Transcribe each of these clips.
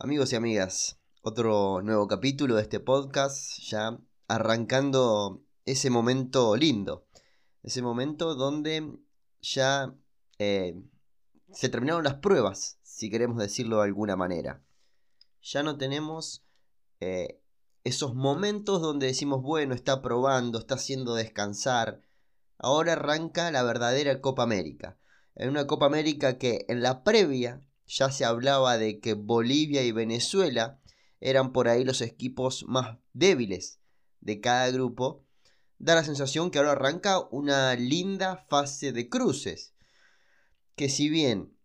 Amigos y amigas, otro nuevo capítulo de este podcast, ya arrancando ese momento lindo, ese momento donde ya eh, se terminaron las pruebas, si queremos decirlo de alguna manera. Ya no tenemos eh, esos momentos donde decimos, bueno, está probando, está haciendo descansar. Ahora arranca la verdadera Copa América. En una Copa América que en la previa ya se hablaba de que Bolivia y Venezuela eran por ahí los equipos más débiles de cada grupo, da la sensación que ahora arranca una linda fase de cruces. Que si bien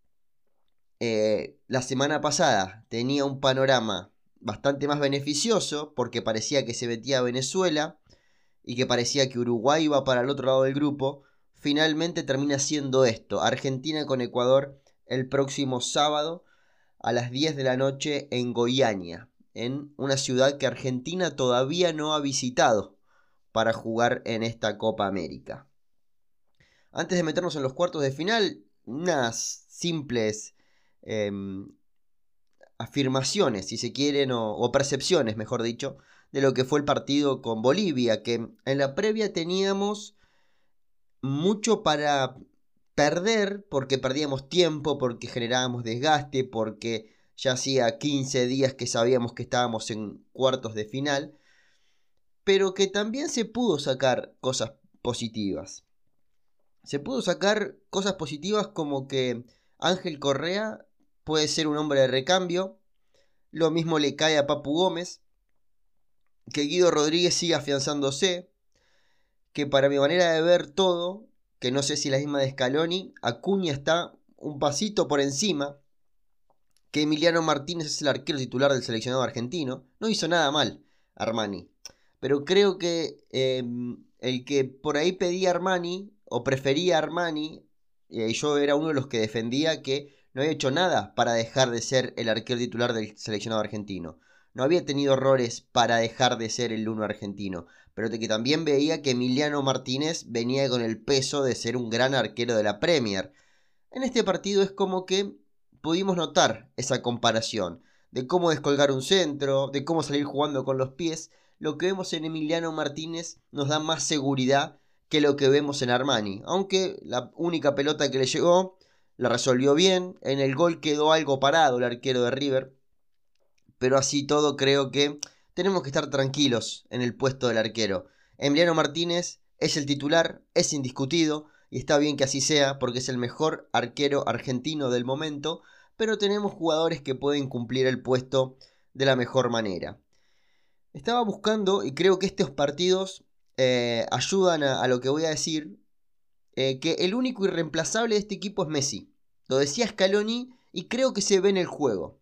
eh, la semana pasada tenía un panorama bastante más beneficioso, porque parecía que se metía a Venezuela y que parecía que Uruguay iba para el otro lado del grupo, finalmente termina siendo esto, Argentina con Ecuador el próximo sábado a las 10 de la noche en Goiânia, en una ciudad que Argentina todavía no ha visitado para jugar en esta Copa América. Antes de meternos en los cuartos de final, unas simples em, afirmaciones, si se quieren, o percepciones, mejor dicho, de lo que fue el partido con Bolivia, que en la previa teníamos mucho para perder porque perdíamos tiempo, porque generábamos desgaste, porque ya hacía 15 días que sabíamos que estábamos en cuartos de final, pero que también se pudo sacar cosas positivas. Se pudo sacar cosas positivas como que Ángel Correa puede ser un hombre de recambio, lo mismo le cae a Papu Gómez, que Guido Rodríguez sigue afianzándose, que para mi manera de ver todo, que no sé si la misma de Scaloni, Acuña está un pasito por encima, que Emiliano Martínez es el arquero titular del seleccionado argentino, no hizo nada mal Armani, pero creo que em, el que por ahí pedía Armani o prefería Armani, y yo era uno de los que defendía que no había hecho nada para dejar de ser el arquero titular del seleccionado argentino. No había tenido errores para dejar de ser el uno argentino pero que también veía que Emiliano Martínez venía con el peso de ser un gran arquero de la Premier. En este partido es como que pudimos notar esa comparación, de cómo descolgar un centro, de cómo salir jugando con los pies. Lo que vemos en Emiliano Martínez nos da más seguridad que lo que vemos en Armani, aunque la única pelota que le llegó la resolvió bien, en el gol quedó algo parado el arquero de River, pero así todo creo que tenemos que estar tranquilos en el puesto del arquero. Emiliano Martínez es el titular, es indiscutido, y está bien que así sea porque es el mejor arquero argentino del momento, pero tenemos jugadores que pueden cumplir el puesto de la mejor manera. Estaba buscando, y creo que estos partidos eh, ayudan a, lo que voy a decir, eh, que el único irreemplazable de este equipo es Messi. Lo decía Scaloni y creo que se ve en el juego.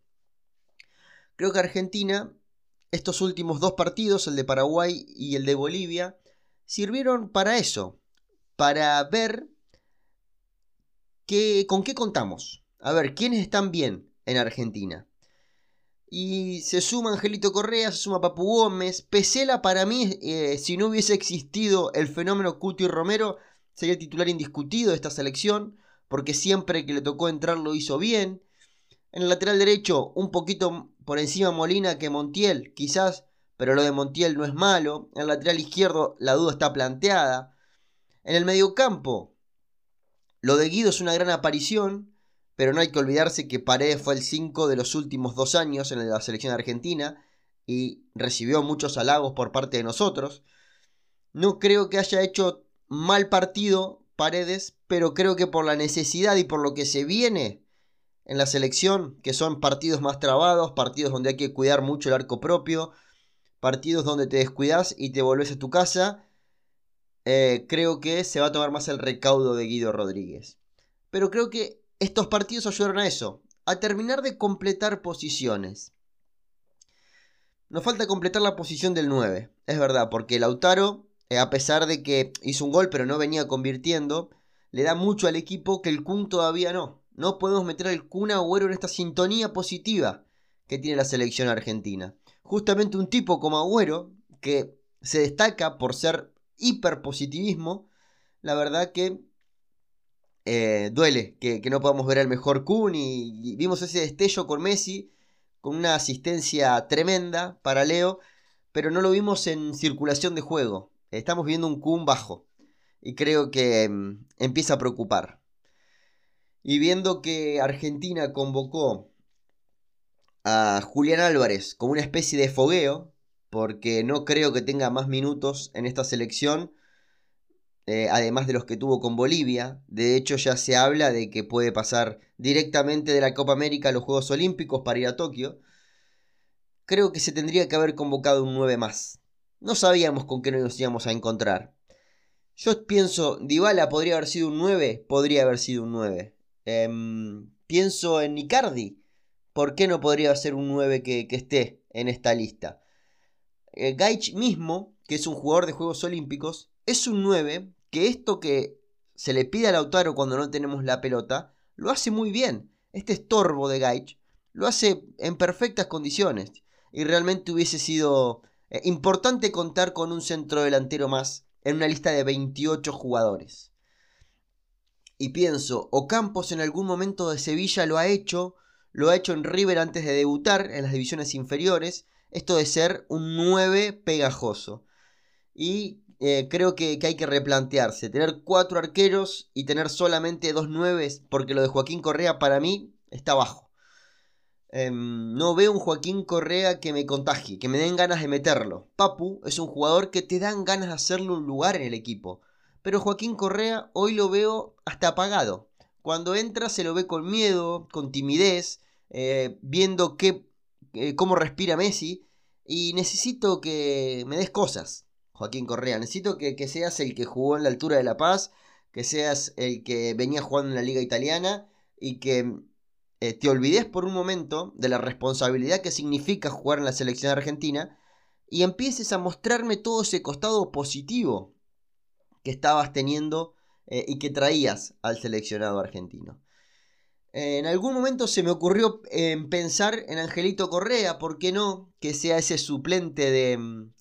Creo que Argentina estos últimos dos partidos, el de Paraguay y el de Bolivia, sirvieron para eso, para ver con qué contamos. A ver, quiénes están bien en Argentina. Y se suma Angelito Correa, se suma Papu Gómez. Pesela para mí, eh, si no hubiese existido el fenómeno Cuti Romero, sería el titular indiscutido de esta selección, porque siempre que le tocó entrar lo hizo bien. En el lateral derecho, un poquito por encima Molina que Montiel, quizás, pero lo de Montiel no es malo. En el lateral izquierdo la duda está planteada. En el mediocampo, lo de Guido es una gran aparición, pero no hay que olvidarse que Paredes fue el 5 de los últimos dos años en la selección argentina y recibió muchos halagos por parte de nosotros. No creo que haya hecho mal partido Paredes, pero creo que por la necesidad y por lo que se viene en la selección, que son partidos más trabados, partidos donde hay que cuidar mucho el arco propio, partidos donde te descuidas y te volvés a tu casa, eh, creo que se va a tomar más el recaudo de Guido Rodríguez. Pero creo que estos partidos ayudaron a eso, a terminar de completar posiciones. Nos falta completar la posición del 9, es verdad, porque Lautaro, eh, a pesar de que hizo un gol pero no venía convirtiendo, le da mucho al equipo que el Kun todavía no. No podemos meter al Kun Agüero en esta sintonía positiva que tiene la selección argentina. Justamente un tipo como Agüero, que se destaca por ser hiperpositivismo, la verdad que eh, duele que, no podamos ver al mejor Kun y, vimos ese destello con Messi con una asistencia tremenda para Leo, pero no lo vimos en circulación de juego. Estamos viendo un Kun bajo y creo que mm, empieza a preocupar. Y viendo que Argentina convocó a Julián Álvarez como una especie de fogueo, porque no creo que tenga más minutos en esta selección, eh, además de los que tuvo con Bolivia. De hecho, ya se habla de que puede pasar directamente de la Copa América a los Juegos Olímpicos para ir a Tokio. Creo que se tendría que haber convocado un 9 más. No sabíamos con qué nos íbamos a encontrar. Yo pienso, Dybala podría haber sido un 9, podría haber sido un 9. Em, pienso en Icardi. ¿Por qué no podría ser un 9 que, esté en esta lista? Eh, Gaich mismo, que es un jugador de Juegos Olímpicos, es un 9 que esto que se le pide a Lautaro cuando no tenemos la pelota, lo hace muy bien. Este estorbo de Gaich lo hace en perfectas condiciones. Y realmente hubiese sido eh, importante contar con un centro delantero más en una lista de 28 jugadores. Y pienso, Ocampos en algún momento de Sevilla lo ha hecho, lo ha hecho en River antes de debutar en las divisiones inferiores, esto de ser un 9 pegajoso. Y eh, creo que, hay que replantearse. Tener cuatro arqueros y tener solamente dos nueves, porque lo de Joaquín Correa para mí está bajo. Em, no veo un Joaquín Correa que me contagie, que me den ganas de meterlo. Papu es un jugador que te dan ganas de hacerle un lugar en el equipo. Pero Joaquín Correa hoy lo veo hasta apagado. Cuando entra se lo ve con miedo, con timidez, eh, viendo eh, cómo respira Messi. Y necesito que me des cosas. Joaquín Correa. Necesito que, seas el que jugó en la altura de La Paz, que seas el que venía jugando en la liga italiana y que eh, te olvides por un momento de la responsabilidad que significa jugar en la selección argentina y empieces a mostrarme todo ese costado positivo que estabas teniendo eh, y que traías al seleccionado argentino. en algún momento se me ocurrió pensar en Angelito Correa, ¿por qué no? Que sea ese suplente de, mm,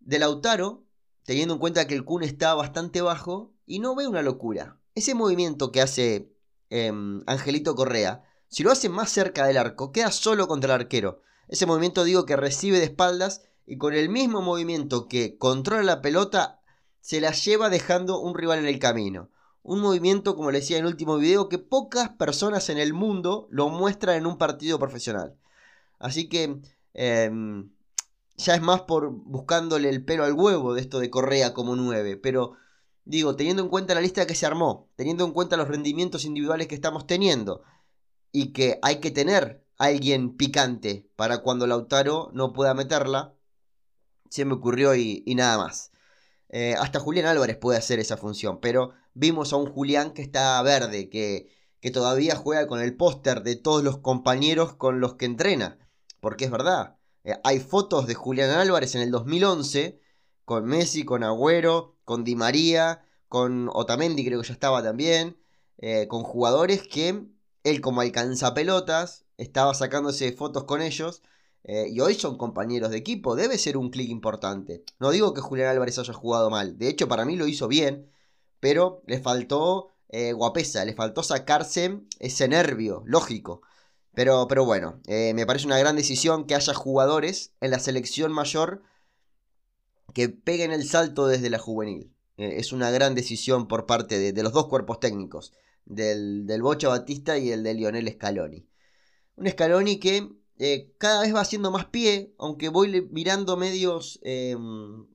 de Lautaro, teniendo en cuenta que el Kun está bastante bajo, y no ve una locura. Ese movimiento que hace em, Angelito Correa, si lo hace más cerca del arco, queda solo contra el arquero. Ese movimiento digo que recibe de espaldas y con el mismo movimiento que controla la pelota, se la lleva dejando un rival en el camino. Un movimiento, como le decía en el último video, que pocas personas en el mundo lo muestran en un partido profesional. Así que em, ya es más por buscándole el pelo al huevo de esto de Correa como 9. Pero digo, teniendo en cuenta la lista que se armó, teniendo en cuenta los rendimientos individuales que estamos teniendo y que hay que tener alguien picante para cuando Lautaro no pueda meterla, se me ocurrió y, nada más. Eh, hasta Julián Álvarez puede hacer esa función, pero vimos a un Julián que está verde, que, que todavía juega con el póster de todos los compañeros con los que entrena. Porque es verdad, eh, hay fotos de Julián Álvarez en el 2011 con Messi, con Agüero, con Di María, con Otamendi creo que ya estaba también, eh, con jugadores que él como alcanza pelotas estaba sacándose fotos con ellos eh, y hoy son compañeros de equipo, debe ser un clic importante. No digo que Julián Álvarez haya jugado mal, de hecho para mí lo hizo bien, pero le faltó guapesa, le faltó sacarse ese nervio, lógico. Pero, pero bueno, eh, me parece una gran decisión que haya jugadores en la selección mayor que peguen el salto desde la juvenil. Eh, es una gran decisión por parte de, los dos cuerpos técnicos, del, del, Bocha Batista y el de Lionel Scaloni. Un Scaloni que eh, cada vez va haciendo más pie, aunque voy mirando medios em,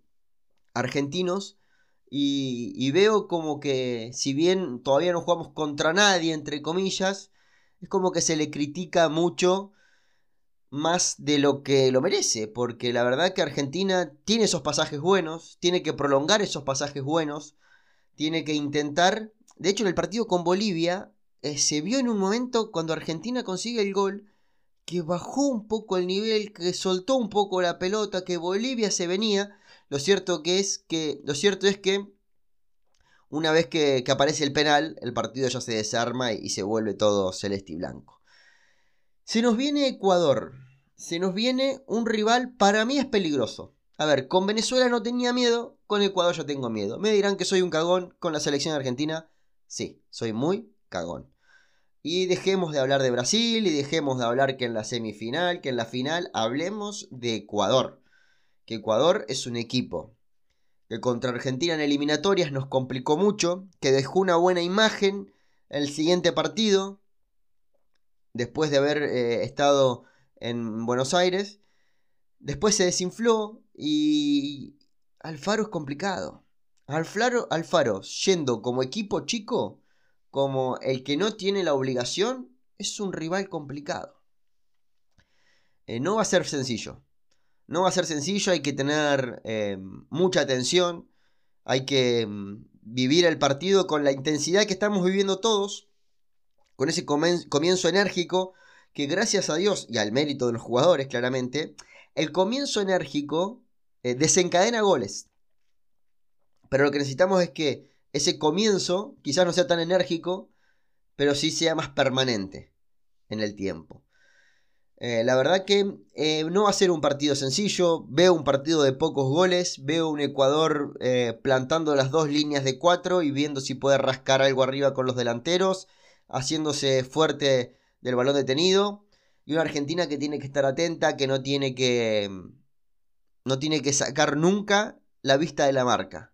argentinos y, veo como que si bien todavía no jugamos contra nadie, entre comillas, es como que se le critica mucho más de lo que lo merece, porque la verdad que Argentina tiene esos pasajes buenos, tiene que prolongar esos pasajes buenos, tiene que intentar, de hecho en el partido con Bolivia eh, se vio en un momento cuando Argentina consigue el gol que bajó un poco el nivel, que soltó un poco la pelota, que Bolivia se venía, lo cierto que es que lo cierto es que una vez que, aparece el penal, el partido ya se desarma y, se vuelve todo celeste y blanco. Se nos viene Ecuador. Se nos viene un rival, para mí es peligroso. A ver, con Venezuela no tenía miedo, con Ecuador ya tengo miedo. Me dirán que soy un cagón con la selección argentina. Sí, soy muy cagón. Y dejemos de hablar de Brasil y dejemos de hablar que en la semifinal, que en la final, hablemos de Ecuador. Que Ecuador es un equipo. Que contra Argentina en eliminatorias nos complicó mucho, que dejó una buena imagen el siguiente partido, después de haber eh, estado en Buenos Aires. Después se desinfló y Alfaro es complicado. Alfaro, Alfaro, yendo como equipo chico, como el que no tiene la obligación, es un rival complicado. Eh, no va a ser sencillo. No va a ser sencillo, hay que tener eh, mucha atención, hay que mm, vivir el partido con la intensidad que estamos viviendo todos, con ese comienzo enérgico, que gracias a Dios y al mérito de los jugadores, claramente, el comienzo enérgico eh, desencadena goles. Pero lo que necesitamos es que ese comienzo quizás no sea tan enérgico, pero sí sea más permanente en el tiempo. Eh, la verdad que eh, no va a ser un partido sencillo. Veo un partido de pocos goles. Veo un Ecuador plantando las dos líneas de cuatro y viendo si puede rascar algo arriba con los delanteros. Haciéndose fuerte del balón detenido. Y una Argentina que tiene que estar atenta, que no tiene que. No tiene que sacar nunca la vista de la marca.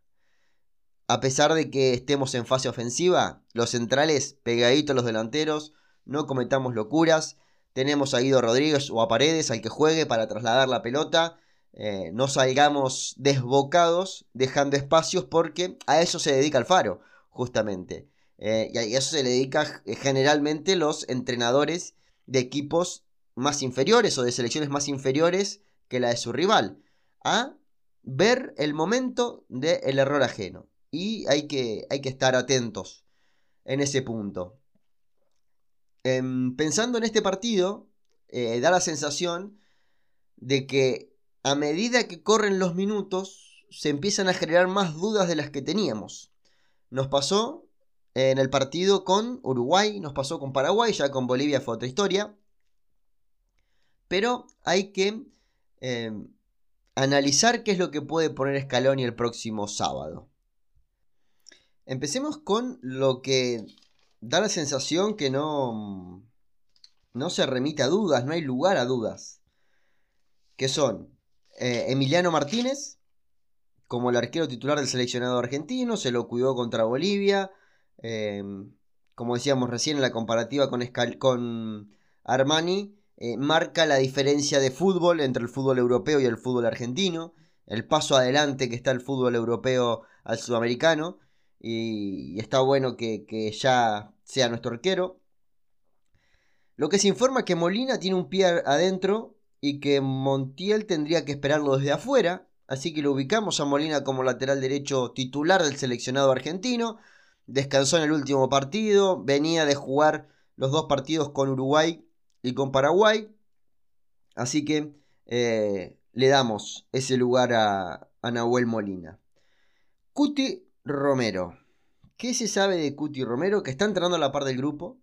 A pesar de que estemos en fase ofensiva, los centrales pegaditos los delanteros, no cometamos locuras. Tenemos a Guido Rodríguez o a Paredes al que juegue para trasladar la pelota. Eh, no salgamos desbocados dejando espacios porque a eso se dedica el faro, justamente. Eh, y a eso se le eh, generalmente los entrenadores de equipos más inferiores o de selecciones más inferiores que la de su rival. A ver el momento del error ajeno. Y hay que, hay que estar atentos en ese punto. Em, pensando en este partido, eh, da la sensación de que a medida que corren los minutos, se empiezan a generar más dudas de las que teníamos. Nos pasó en el partido con Uruguay, nos pasó con Paraguay, ya con Bolivia fue otra historia. Pero hay que eh, analizar qué es lo que puede poner Scaloni el próximo sábado. Empecemos con lo que da la sensación que no, no se remite a dudas, no hay lugar a dudas. Que son eh, Emiliano Martínez, como el arquero titular del seleccionado argentino, se lo cuidó contra Bolivia, Em, como decíamos recién en la comparativa con, con Armani, eh, marca la diferencia de fútbol entre el fútbol europeo y el fútbol argentino, el paso adelante que está el fútbol europeo al sudamericano, y, está bueno que, que, ya sea nuestro arquero. Lo que se informa que Molina tiene un pie adentro y que Montiel tendría que esperarlo desde afuera, así que lo ubicamos a Molina como lateral derecho titular del seleccionado argentino descansó en el último partido, venía de jugar los dos partidos con Uruguay y con Paraguay, así que eh, le damos ese lugar a, a Nahuel Molina. Cuti Romero. ¿Qué se sabe de Cuti Romero? Que está entrando a la par del grupo,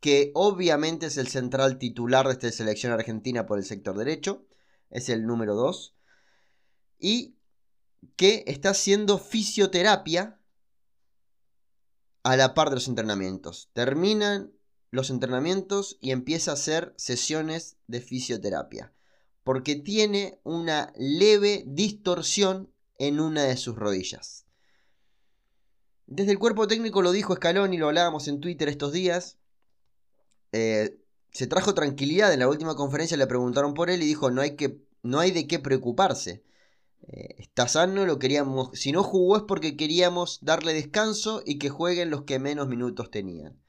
que obviamente es el central titular de esta selección argentina por el sector derecho, es el número 2, y que está haciendo fisioterapia a la par de los entrenamientos. Terminan los entrenamientos y empieza a hacer sesiones de fisioterapia. Porque tiene una leve distorsión en una de sus rodillas. Desde el cuerpo técnico lo dijo Scaloni, lo hablábamos en Twitter estos días. Eh, se trajo tranquilidad. En la última conferencia le preguntaron por él y dijo: No hay, que, no hay de qué preocuparse. Eh, está sano, lo queríamos. Si no jugó es porque queríamos darle descanso y que jueguen los que menos minutos tenían.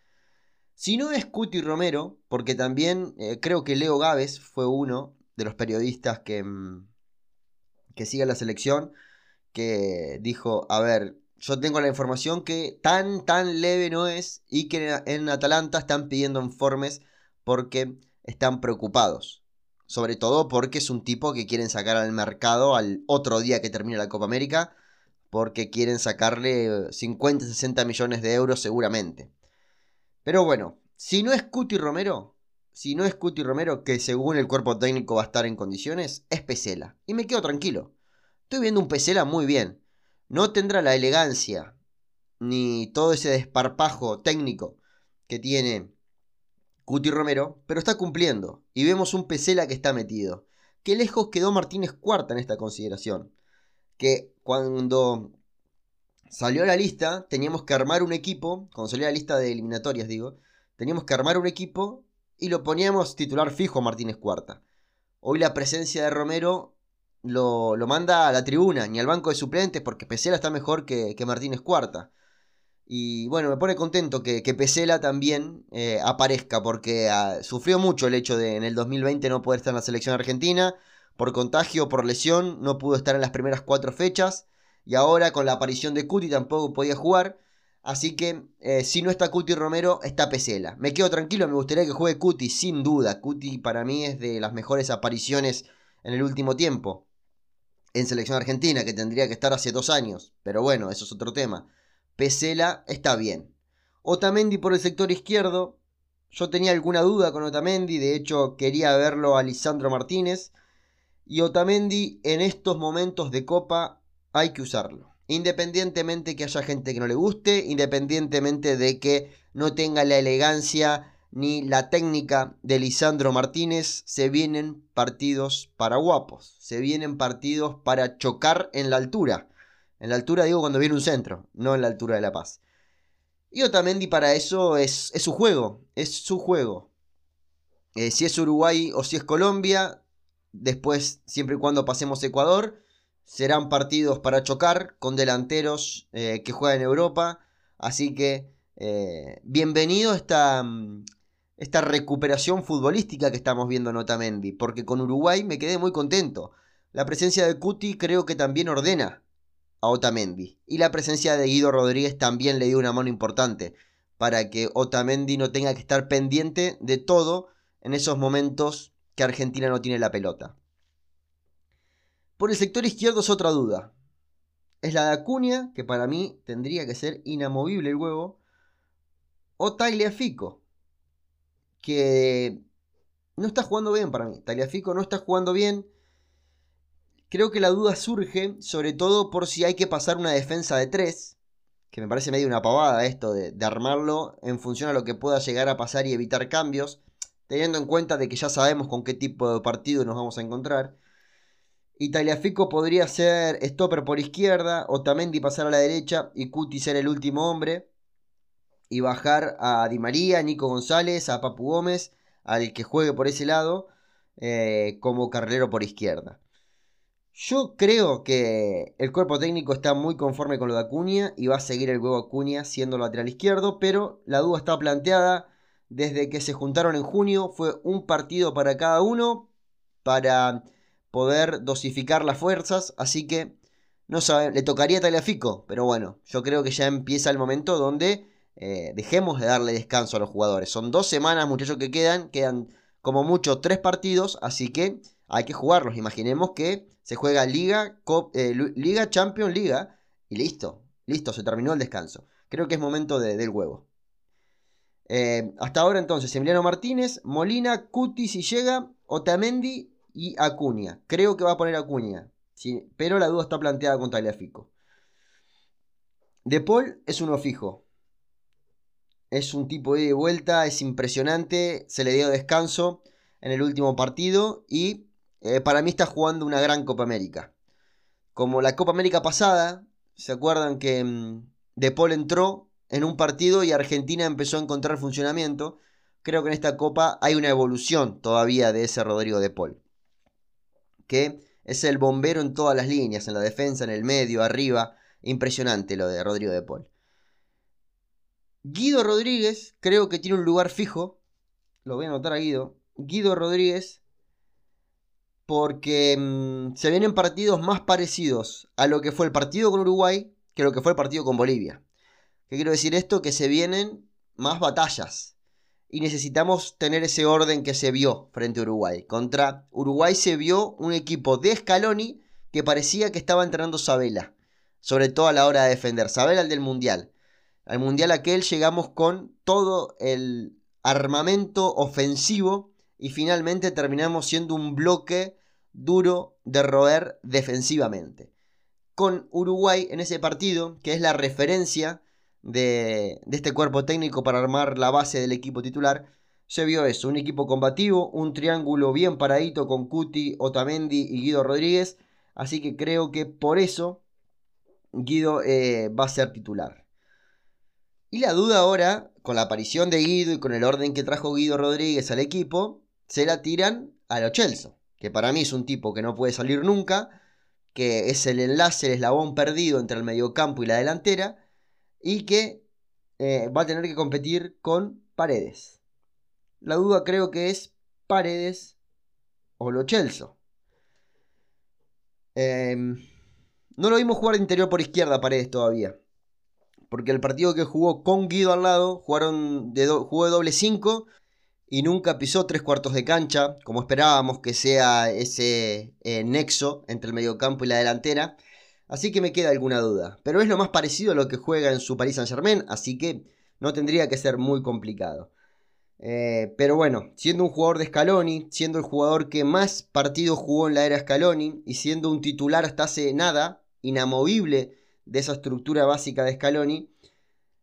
Si no es Cuti Romero, porque también eh, creo que Leo Gávez fue uno de los periodistas que, mm, que sigue la selección, que dijo, a ver, yo tengo la información que tan, tan leve no es y que en Atalanta están pidiendo informes porque están preocupados. Sobre todo porque es un tipo que quieren sacar al mercado al otro día que termine la Copa América. Porque quieren sacarle 50, 60 millones de euros seguramente. Pero bueno, si no es Cuti Romero, si no es Cuti Romero, que según el cuerpo técnico va a estar en condiciones, es Pesela. Y me quedo tranquilo. Estoy viendo un Pesela muy bien. No tendrá la elegancia ni todo ese desparpajo técnico que tiene Cuti Romero, pero está cumpliendo. Y vemos un Pesela que está metido. Qué lejos quedó Martínez Cuarta en esta consideración. Que cuando salió la lista, teníamos que armar un equipo, cuando salió la lista de eliminatorias, digo, teníamos que armar un equipo y lo poníamos titular fijo a Martínez Cuarta. Hoy la presencia de Romero lo, manda a la tribuna, ni al banco de suplentes, porque Pesela está mejor que, Martínez Cuarta. Y bueno, me pone contento que, que Pesela también eh, aparezca, porque ah, sufrió mucho el hecho de en el 2020 no poder estar en la selección argentina. Por contagio, por lesión, no pudo estar en las primeras cuatro fechas. Y ahora con la aparición de Cuti tampoco podía jugar. Así que eh, si no está Cuti Romero, está Pesela. Me quedo tranquilo, me gustaría que juegue Cuti, sin duda. Cuti para mí es de las mejores apariciones en el último tiempo. En selección argentina, que tendría que estar hace dos años. Pero bueno, eso es otro tema. Pesela está bien. Otamendi por el sector izquierdo. Yo tenía alguna duda con Otamendi, de hecho quería verlo a Lisandro Martínez. Y Otamendi en estos momentos de copa hay que usarlo. Independientemente que haya gente que no le guste, independientemente de que no tenga la elegancia ni la técnica de Lisandro Martínez, se vienen partidos para guapos, se vienen partidos para chocar en la altura. En la altura digo cuando viene un centro, no en la altura de La Paz. Y Otamendi para eso es, su juego, es su juego. Eh, si es Uruguay o si es Colombia, después, siempre y cuando pasemos Ecuador, serán partidos para chocar con delanteros eh, que juegan en Europa. Así que eh, bienvenido esta, mm, esta recuperación futbolística que estamos viendo en Otamendi. Porque con Uruguay me quedé muy contento. La presencia de Cuti creo que también ordena a Otamendi. Y la presencia de Guido Rodríguez también le dio una mano importante. Para que Otamendi no tenga que estar pendiente de todo en esos momentos que Argentina no tiene la pelota. Por el sector izquierdo es otra duda. Es la de Acuña, que para mí tendría que ser inamovible el huevo. O Tagliafico, que no está jugando bien para mí. Tagliafico no está jugando bien. Creo que la duda surge, sobre todo por si hay que pasar una defensa de tres, que me parece medio una pavada esto de, armarlo en función a lo que pueda llegar a pasar y evitar cambios, teniendo en cuenta de que ya sabemos con qué tipo de partido nos vamos a encontrar. Italiafico podría ser stopper por izquierda, Otamendi pasar a la derecha y Cuti ser el último hombre. Y bajar a Di María, Nico González, a Papu Gómez, al que juegue por ese lado, eh, como carrilero por izquierda. Yo creo que el cuerpo técnico está muy conforme con lo de Acuña y va a seguir el huevo Acuña siendo lateral izquierdo, pero la duda está planteada desde que se juntaron en junio. Fue un partido para cada uno para poder dosificar las fuerzas, así que no sabe, le tocaría Taliafico, pero bueno, yo creo que ya empieza el momento donde eh, dejemos de darle descanso a los jugadores. Son dos semanas, muchachos, que quedan, quedan como mucho tres partidos, así que hay que jugarlos. Imaginemos que se juega Liga, eh, Liga, Champions, Liga, y listo, listo, se terminó el descanso. Creo que es momento del huevo. Eh, hasta ahora entonces, Emiliano Martínez, Molina, Cuti si llega, Otamendi y Acuña. Creo que va a poner Acuña, ¿sí? pero la duda está planteada con Tagliafico. De Paul es uno fijo. Es un tipo de vuelta, es impresionante, se le dio descanso en el último partido y eh, para mí está jugando una gran Copa América. Como la Copa América pasada, ¿se acuerdan que mm, De Paul entró en un partido y Argentina empezó a encontrar funcionamiento? Creo que en esta Copa hay una evolución todavía de ese Rodrigo De Paul que es el bombero en todas las líneas, en la defensa, en el medio, arriba. Impresionante lo de Rodrigo de Paul. Guido Rodríguez creo que tiene un lugar fijo. Lo voy a anotar a Guido. Guido Rodríguez porque mm, se vienen partidos más parecidos a lo que fue el partido con Uruguay que lo que fue el partido con Bolivia. ¿Qué quiero decir esto? Que se vienen más batallas y necesitamos tener ese orden que se vio frente a Uruguay. Contra Uruguay se vio un equipo de Scaloni que parecía que estaba entrenando Sabela, sobre todo a la hora de defender. Sabela el del Mundial. Al Mundial aquel llegamos con todo el armamento ofensivo y finalmente terminamos siendo un bloque duro de roer defensivamente. Con Uruguay en ese partido, que es la referencia de, este cuerpo técnico para armar la base del equipo titular, se vio eso, un equipo combativo, un triángulo bien paradito con Cuti, Otamendi y Guido Rodríguez, así que creo que por eso Guido eh, va a ser titular. Y la duda ahora, con la aparición de Guido y con el orden que trajo Guido Rodríguez al equipo, se la tiran a lo Chelsea, que para mí es un tipo que no puede salir nunca, que es el enlace, el eslabón perdido entre el mediocampo y la delantera, y que eh, va a tener que competir con Paredes. La duda creo que es Paredes o Lo Chelsea. Em, no lo vimos jugar de interior por izquierda Paredes todavía. Porque el partido que jugó con Guido al lado, jugaron de jugó de doble 5 y nunca pisó tres cuartos de cancha, como esperábamos que sea ese eh, nexo entre el mediocampo y la delantera. Así que me queda alguna duda. Pero es lo más parecido a lo que juega en su Paris Saint Germain, así que no tendría que ser muy complicado. Eh, pero bueno, siendo un jugador de Scaloni, siendo el jugador que más partidos jugó en la era Scaloni y siendo un titular hasta hace nada, inamovible de esa estructura básica de Scaloni,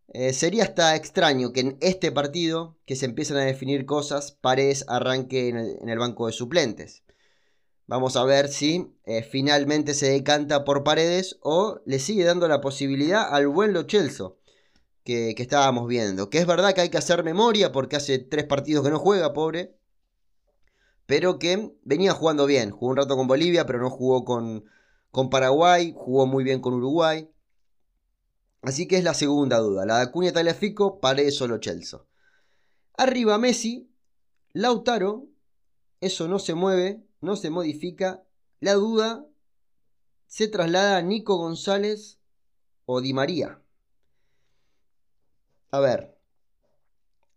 eh, sería hasta extraño que en este partido, que se empiezan a definir cosas, Paredes arranque en el, banco de suplentes. Vamos a ver si eh, finalmente se decanta por Paredes o le sigue dando la posibilidad al buen Lo Celso que, estábamos viendo. Que es verdad que hay que hacer memoria porque hace tres partidos que no juega, pobre. Pero que venía jugando bien. Jugó un rato con Bolivia, pero no jugó con, con Paraguay. Jugó muy bien con Uruguay. Así que es la segunda duda. La de Acuña Taliafico, Paredes solo Chelsea. Arriba Messi, Lautaro, eso no se mueve, no se modifica. La duda se traslada a Nico González o Di María. A ver.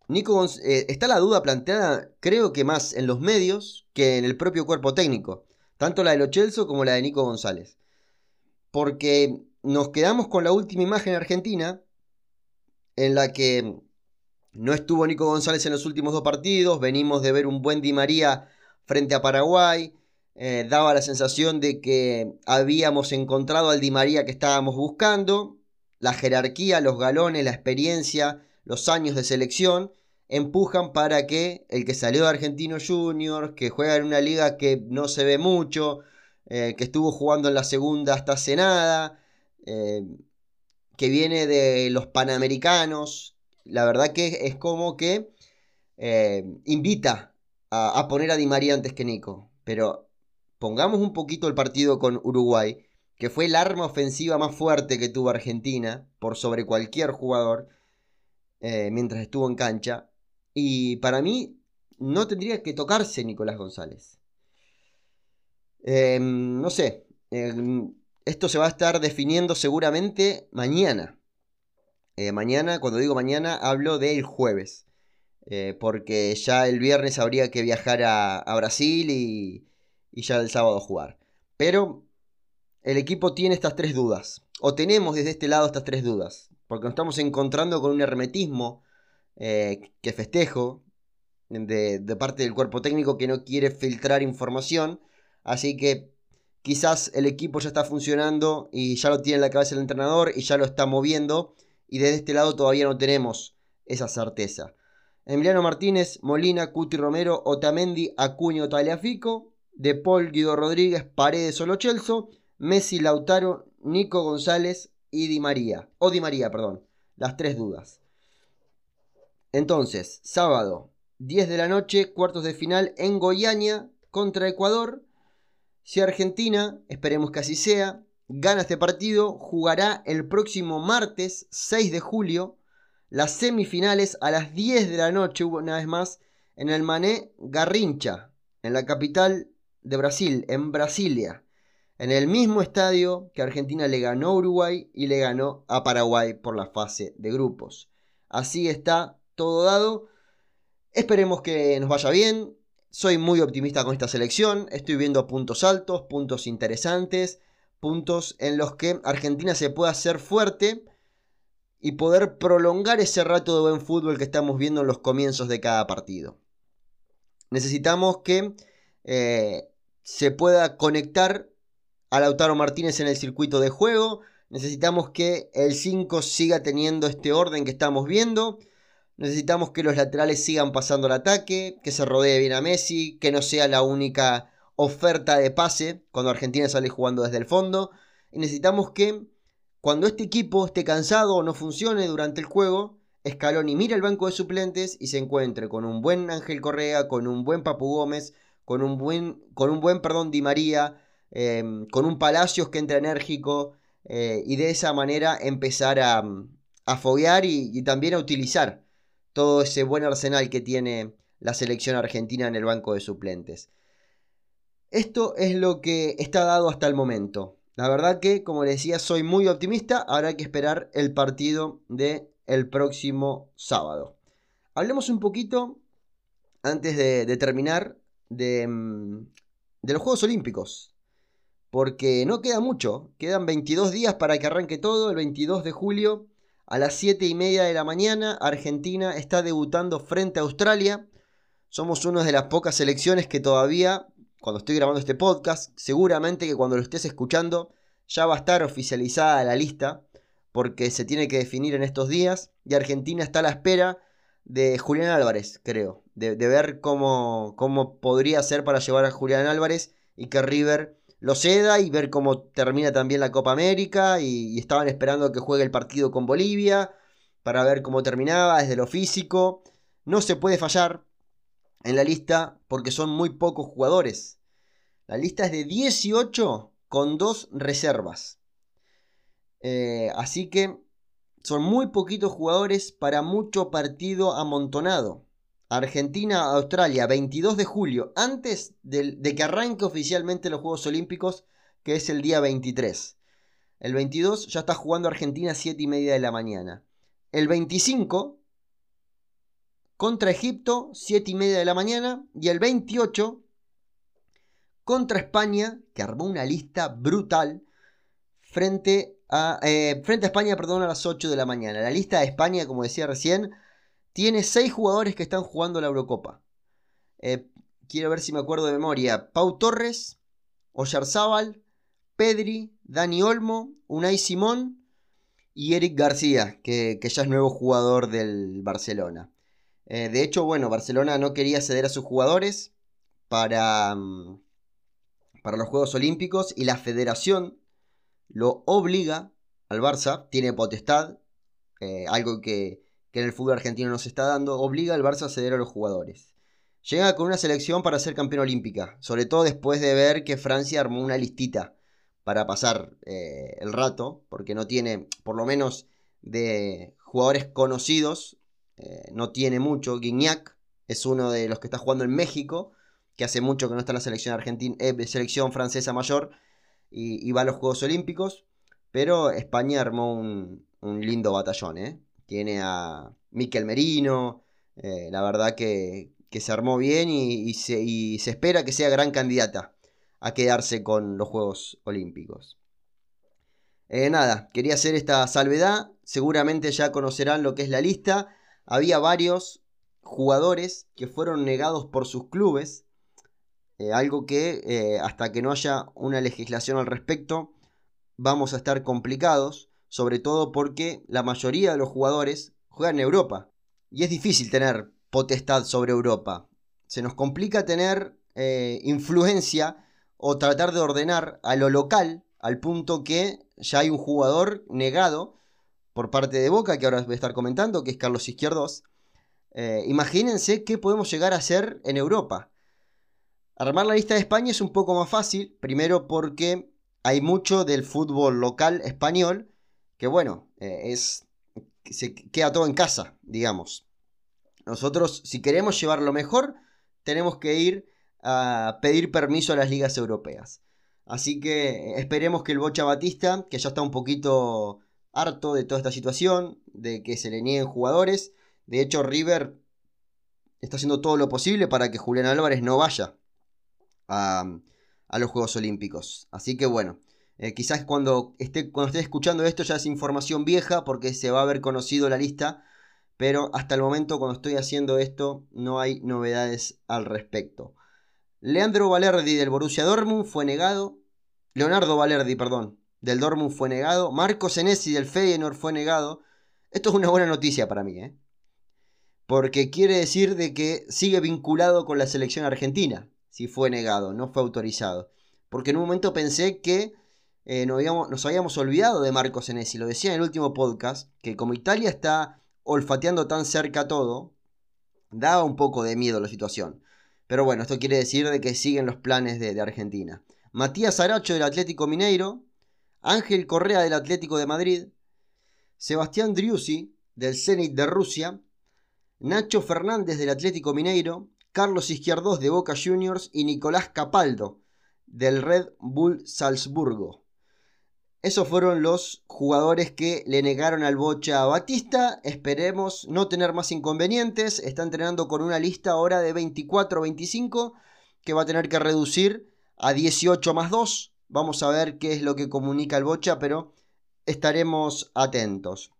Nico eh, está la duda planteada, creo que más en los medios que en el propio cuerpo técnico. Tanto la de Lo Chelsea como la de Nico González. Porque nos quedamos con la última imagen argentina, en la que no estuvo Nico González en los últimos dos partidos, venimos de ver un buen Di María frente a Paraguay, eh, daba la sensación de que habíamos encontrado al Di María que estábamos buscando, la jerarquía, los galones, la experiencia, los años de selección, empujan para que el que salió de Argentino Junior, que juega en una liga que no se ve mucho, eh, que estuvo jugando en la segunda hasta hace nada, eh, que viene de los Panamericanos. La verdad que es como que eh, invita a, poner a Di María antes que Nico. Pero pongamos un poquito el partido con Uruguay, que fue el arma ofensiva más fuerte que tuvo Argentina por sobre cualquier jugador eh, mientras estuvo en cancha. Y para mí no tendría que tocarse Nicolás González. no sé, esto se va a estar definiendo seguramente mañana. Eh, mañana, cuando digo mañana, hablo del jueves. Eh, porque ya el viernes habría que viajar a, Brasil y, y, ya el sábado jugar. Pero el equipo tiene estas tres dudas. O tenemos desde este lado estas tres dudas. Porque nos estamos encontrando con un hermetismo eh, que festejo de, de parte del cuerpo técnico que no quiere filtrar información. Así que quizás el equipo ya está funcionando y ya lo tiene en la cabeza el entrenador y ya lo está moviendo y desde este lado todavía no tenemos esa certeza. Emiliano Martínez, Molina, Cuti Romero, Otamendi, Acuño, Taliafico, De Paul, Guido Rodríguez, Paredes, Solo Chelso, Messi, Lautaro, Nico González y Di María. O Di María, perdón. Las tres dudas. Entonces, sábado, 10 de la noche, cuartos de final en Goiânia contra Ecuador. Si Argentina, esperemos que así sea, gana este partido, jugará el próximo martes 6 de julio las semifinales a las 10 de la noche, una vez más, en el Mané Garrincha, en la capital de Brasil, en Brasilia, en el mismo estadio que Argentina le ganó a Uruguay y le ganó a Paraguay por la fase de grupos. Así está todo dado. Esperemos que nos vaya bien. Soy muy optimista con esta selección, estoy viendo puntos altos, puntos interesantes, puntos en los que Argentina se puede hacer fuerte y poder prolongar ese rato de buen fútbol que estamos viendo en los comienzos de cada partido. Necesitamos que eh, se pueda conectar a Lautaro Martínez en el circuito de juego. Necesitamos que el 5 siga teniendo este orden que estamos viendo. Necesitamos que los laterales sigan pasando el ataque, que se rodee bien a Messi, que no sea la única oferta de pase cuando Argentina sale jugando desde el fondo. Y necesitamos que cuando este equipo esté cansado o no funcione durante el juego, Scaloni mire el banco de suplentes y se encuentre con un buen Ángel Correa, con un buen Papu Gómez, con un buen, con un buen perdón, Di María, em, con un Palacios que entra enérgico eh, y de esa manera empezar a, a foguear y también a utilizar todo ese buen arsenal que tiene la selección argentina en el banco de suplentes. Esto es lo que está dado hasta el momento. La verdad que, como les decía, soy muy optimista. Habrá que esperar el partido de el próximo sábado. Hablemos un poquito, antes de, terminar, de, mm, de los Juegos Olímpicos. Porque no queda mucho. Quedan 22 días para que arranque todo. El 22 de julio a las 7 y media de la mañana, Argentina está debutando frente a Australia. Somos una de las pocas selecciones que todavía, cuando estoy grabando este podcast, seguramente que cuando lo estés escuchando, ya va a estar oficializada la lista, porque se tiene que definir en estos días. Y Argentina está a la espera de Julián Álvarez, creo, de, ver cómo, cómo podría ser para llevar a Julián Álvarez y que River lo ceda y ver cómo termina también la Copa América y, estaban esperando que juegue el partido con Bolivia para ver cómo terminaba desde lo físico. No se puede fallar en la lista porque son muy pocos jugadores. La lista es de 18 con dos reservas. Eh, así que son muy poquitos jugadores para mucho partido amontonado. Argentina-Australia, 22 de julio, antes de, que arranque oficialmente los Juegos Olímpicos, que es el día 23. El 22 ya está jugando Argentina a 7 y media de la mañana. El 25 contra Egipto, 7 y media de la mañana. Y el 28 contra España, que armó una lista brutal, frente a, eh, frente a España, perdón, a las 8 de la mañana. La lista de España, como decía recién, tiene seis jugadores que están jugando la Eurocopa. Eh, quiero ver si me acuerdo de memoria. Pau Torres, Oyarzábal, Pedri, Dani Olmo, Unai Simón y Eric García, que, ya es nuevo jugador del Barcelona. Eh, de hecho, bueno, Barcelona no quería ceder a sus jugadores para, mm, para los Juegos Olímpicos y la federación lo obliga al Barça, tiene potestad, eh, algo que, que en el fútbol argentino nos está dando, obliga al Barça a ceder a los jugadores. Llega con una selección para ser campeón olímpica, sobre todo después de ver que Francia armó una listita para pasar eh, el rato, porque no tiene, por lo menos de jugadores conocidos, eh, no tiene mucho. Guignac es uno de los que está jugando en México, que hace mucho que no está en la selección argentina, eh, selección francesa mayor, y, va a los Juegos Olímpicos, pero España armó un, un lindo batallón, ¿eh? Tiene a Miquel Merino, eh, la verdad que, se armó bien y, se, espera que sea gran candidata a quedarse con los Juegos Olímpicos. Eh, nada, quería hacer esta salvedad, seguramente ya conocerán lo que es la lista, había varios jugadores que fueron negados por sus clubes, eh, algo que hasta que no haya una legislación al respecto vamos a estar complicados sobre todo porque la mayoría de los jugadores juegan en Europa. Y es difícil tener potestad sobre Europa. Se nos complica tener eh, influencia o tratar de ordenar a lo local al punto que ya hay un jugador negado por parte de Boca, que ahora voy a estar comentando, que es Carlos Izquierdos. Eh, imagínense qué podemos llegar a hacer en Europa. Armar la lista de España es un poco más fácil, primero porque hay mucho del fútbol local español que bueno, eh, es, se queda todo en casa, digamos. Nosotros, si queremos llevar lo mejor, tenemos que ir a pedir permiso a las ligas europeas. Así que esperemos que el Bocha Batista, que ya está un poquito harto de toda esta situación, de que se le nieguen jugadores, de hecho River está haciendo todo lo posible para que Julián Álvarez no vaya a los Juegos Olímpicos. Así que bueno, eh, quizás cuando esté, cuando esté escuchando esto ya es información vieja porque se va a haber conocido la lista, pero hasta el momento cuando estoy haciendo esto no hay novedades al respecto. Leandro Valerdi del Borussia Dortmund fue negado. Leonardo Valerdi, perdón, del Dortmund fue negado. Marco Senesi del Feyenoord fue negado. Esto es una buena noticia para mí. ¿eh? porque quiere decir de que sigue vinculado con la selección argentina, si fue negado, no fue autorizado. Porque en un momento pensé que eh, nos, habíamos, nos, habíamos, olvidado de Marco Senesi, lo decía en el último podcast, que como Italia está olfateando tan cerca todo, daba un poco de miedo la situación. Pero bueno, esto quiere decir de que siguen los planes de, Argentina. Matías Aracho del Atlético Mineiro, Ángel Correa del Atlético de Madrid, Sebastián Driussi del Zenit de Rusia, Nacho Fernández del Atlético Mineiro, Carlos Izquierdos de Boca Juniors y Nicolás Capaldo del Red Bull Salzburgo. Esos fueron los jugadores que le negaron al Bocha a Batista. Esperemos no tener más inconvenientes. Está entrenando con una lista ahora de 24-25 que va a tener que reducir a 18 más 2. Vamos a ver qué es lo que comunica el Bocha, pero estaremos atentos.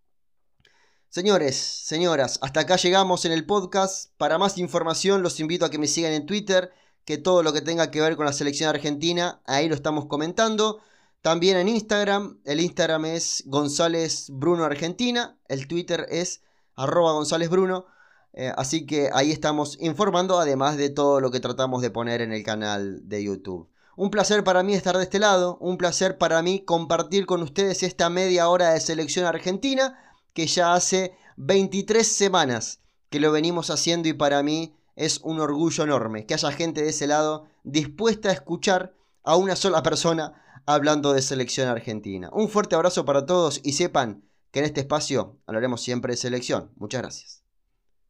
Señores, señoras, hasta acá llegamos en el podcast. Para más información los invito a que me sigan en Twitter, que todo lo que tenga que ver con la selección argentina, ahí lo estamos comentando. También en Instagram, el Instagram es González Bruno Argentina, el Twitter es arroba González Bruno. Eh, así que ahí estamos informando, además de todo lo que tratamos de poner en el canal de YouTube. Un placer para mí estar de este lado, un placer para mí compartir con ustedes esta media hora de selección argentina que ya hace 23 semanas que lo venimos haciendo y para mí es un orgullo enorme que haya gente de ese lado dispuesta a escuchar a una sola persona hablando de selección argentina. Un fuerte abrazo para todos y sepan que en este espacio hablaremos siempre de selección. Muchas gracias.